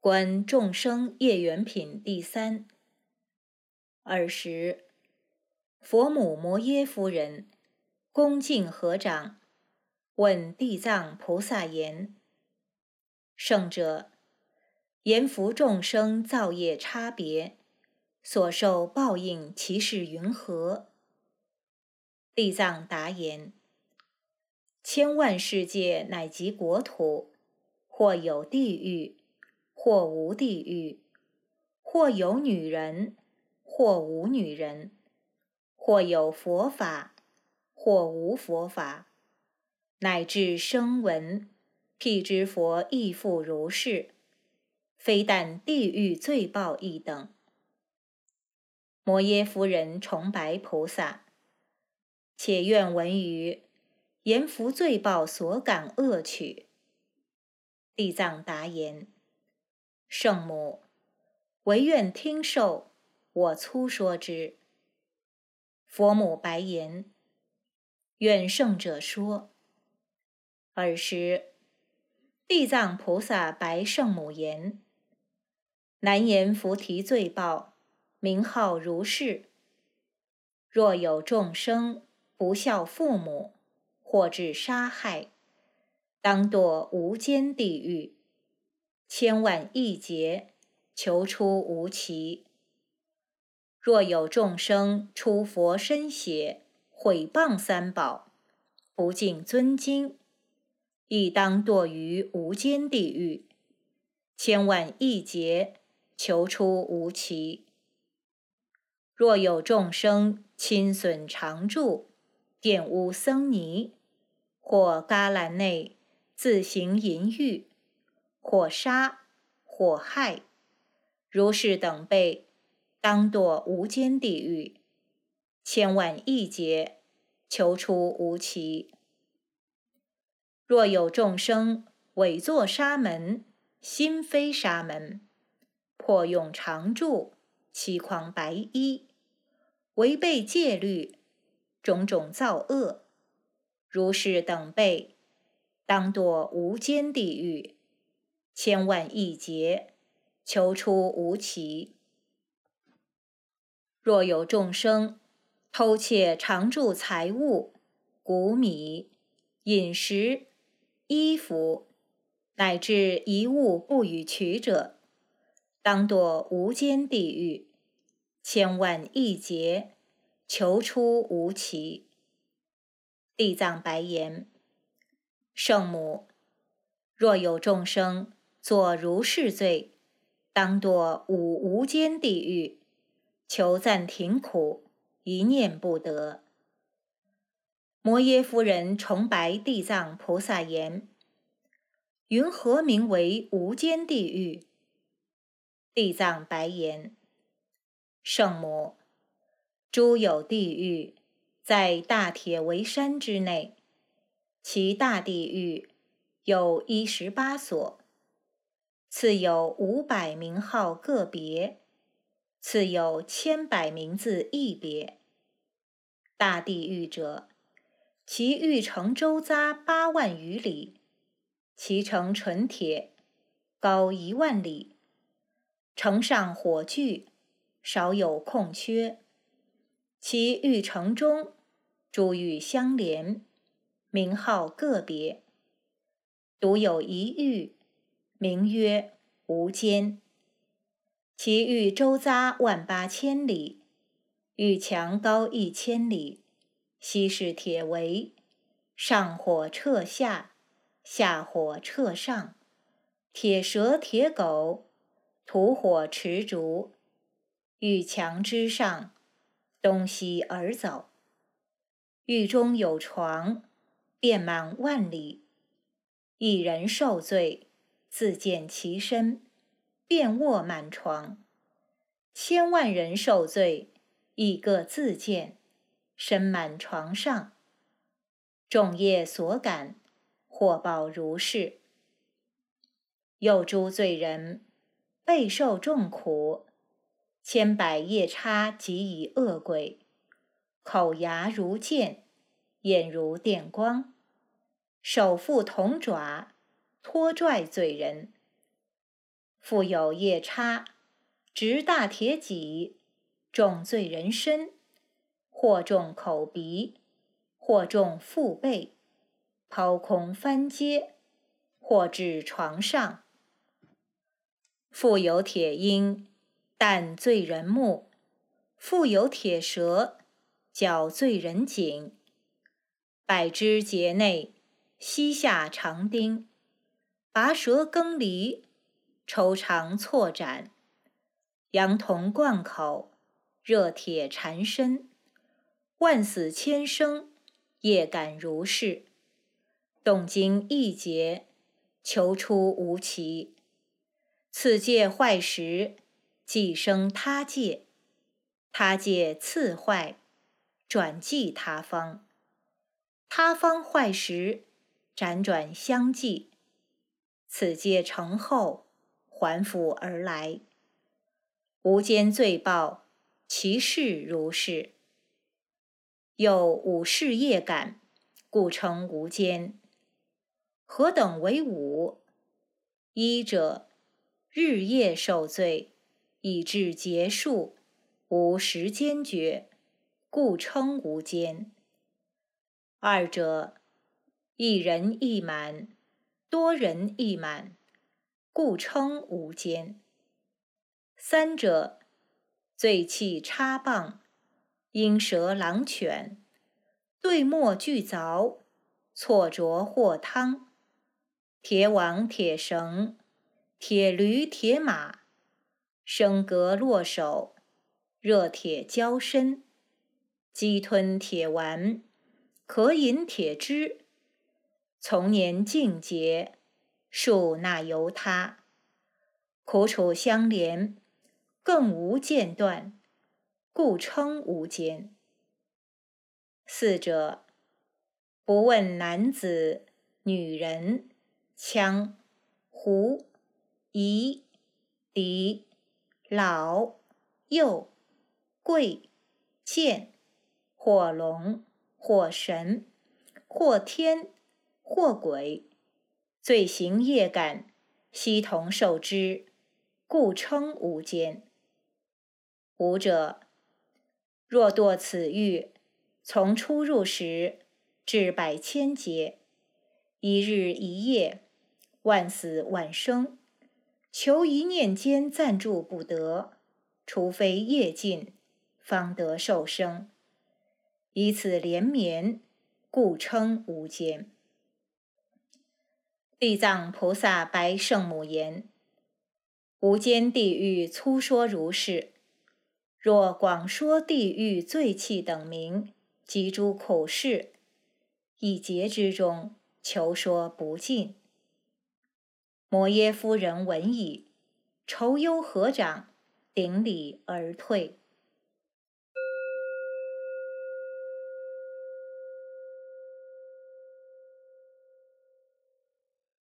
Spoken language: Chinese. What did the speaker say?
观众生业缘品第三。尔时，佛母摩耶夫人恭敬合掌，问地藏菩萨言：“圣者，言福众生造业差别，所受报应其事云何？”地藏答言：“千万世界乃及国土，或有地狱。”或无地狱，或有女人，或无女人；或有佛法，或无佛法，乃至声闻，辟支佛亦复如是。非但地狱罪报一等。摩耶夫人崇白菩萨，且愿闻于言福罪报所感恶趣。地藏答言。圣母，唯愿听受，我粗说之。佛母白言：“愿圣者说。”尔时，地藏菩萨白圣母言：“难言菩提罪报，名号如是。若有众生不孝父母，或致杀害，当堕无间地狱。”千万亿劫，求出无期。若有众生出佛身血，毁谤三宝，不敬尊经，亦当堕于无间地狱。千万亿劫，求出无期。若有众生侵损常住，玷污僧尼，或伽蓝内自行淫欲。或杀，或害，如是等辈，当堕无间地狱，千万亿劫，求出无期。若有众生伪作沙门，心非沙门，破用常住，其狂白衣，违背戒律，种种造恶，如是等辈，当堕无间地狱。千万亿劫，求出无期。若有众生偷窃常住财物、谷米、饮食、衣服，乃至一物不与取者，当堕无间地狱，千万亿劫，求出无期。地藏白言：圣母，若有众生。作如是罪，当堕五无间地狱，求暂停苦，一念不得。摩耶夫人崇白地藏菩萨言：“云何名为无间地狱？”地藏白言：“圣母，诸有地狱，在大铁围山之内，其大地狱有一十八所。”次有五百名号个别，次有千百名字一别。大地狱者，其狱城周匝八万余里，其城纯铁，高一万里，城上火炬，少有空缺。其狱城中，诸狱相连，名号个别，独有一狱。名曰无间，其域周匝万八千里，域墙高一千里，悉是铁围，上火彻下，下火彻上，铁蛇铁狗，土火持烛，域墙之上，东西而走，狱中有床，遍满万里，一人受罪。自见其身，便卧满床；千万人受罪，亦各自见，身满床上。众业所感，或报如是。又诸罪人，备受众苦，千百夜叉及以恶鬼，口牙如剑，眼如电光，手覆铜爪。拖拽罪人，复有夜叉，执大铁戟，重罪人身，或重口鼻，或重腹背，抛空翻阶，或至床上。复有铁鹰，啖罪人目；复有铁蛇，绞罪人颈。百枝节内，膝下长钉，拔舌更离，抽肠错斩。羊铜贯口，热铁缠身。万死千生，夜感如是。动经一节，求出无期。此界坏时，即生他界；他界次坏，转继他方。他方坏时，辗转相继；此界成后，还复而来。无间罪报，其事如是。又五事业感，故称无间。何等为五？一者，日夜受罪，以致结束，无时间觉，故称无间。二者，一人一满，多人亦满，故称无间。三者，醉气插棒，鹰蛇狼犬，对墨俱凿，错着或汤，铁网铁绳，铁驴铁马，升格落手，热铁交身，鸡吞铁丸。可饮铁汁，从年尽节，数那由他。苦楚相连，更无间断，故称无间。四者，不问男子、女人、羌、胡、夷、狄、老、幼、贵、贱、或龙。或神，或天，或鬼，罪行业感，悉同受之，故称无间。五者，若堕此狱，从出入时至百千劫，一日一夜，万死万生，求一念间暂住不得，除非业尽，方得受生。以此连绵，故称无间。地藏菩萨白圣母言：“无间地狱粗说如是。若广说地狱罪气等名及诸苦事，一劫之中，求说不尽。”摩耶夫人闻已，愁忧合掌，顶礼而退。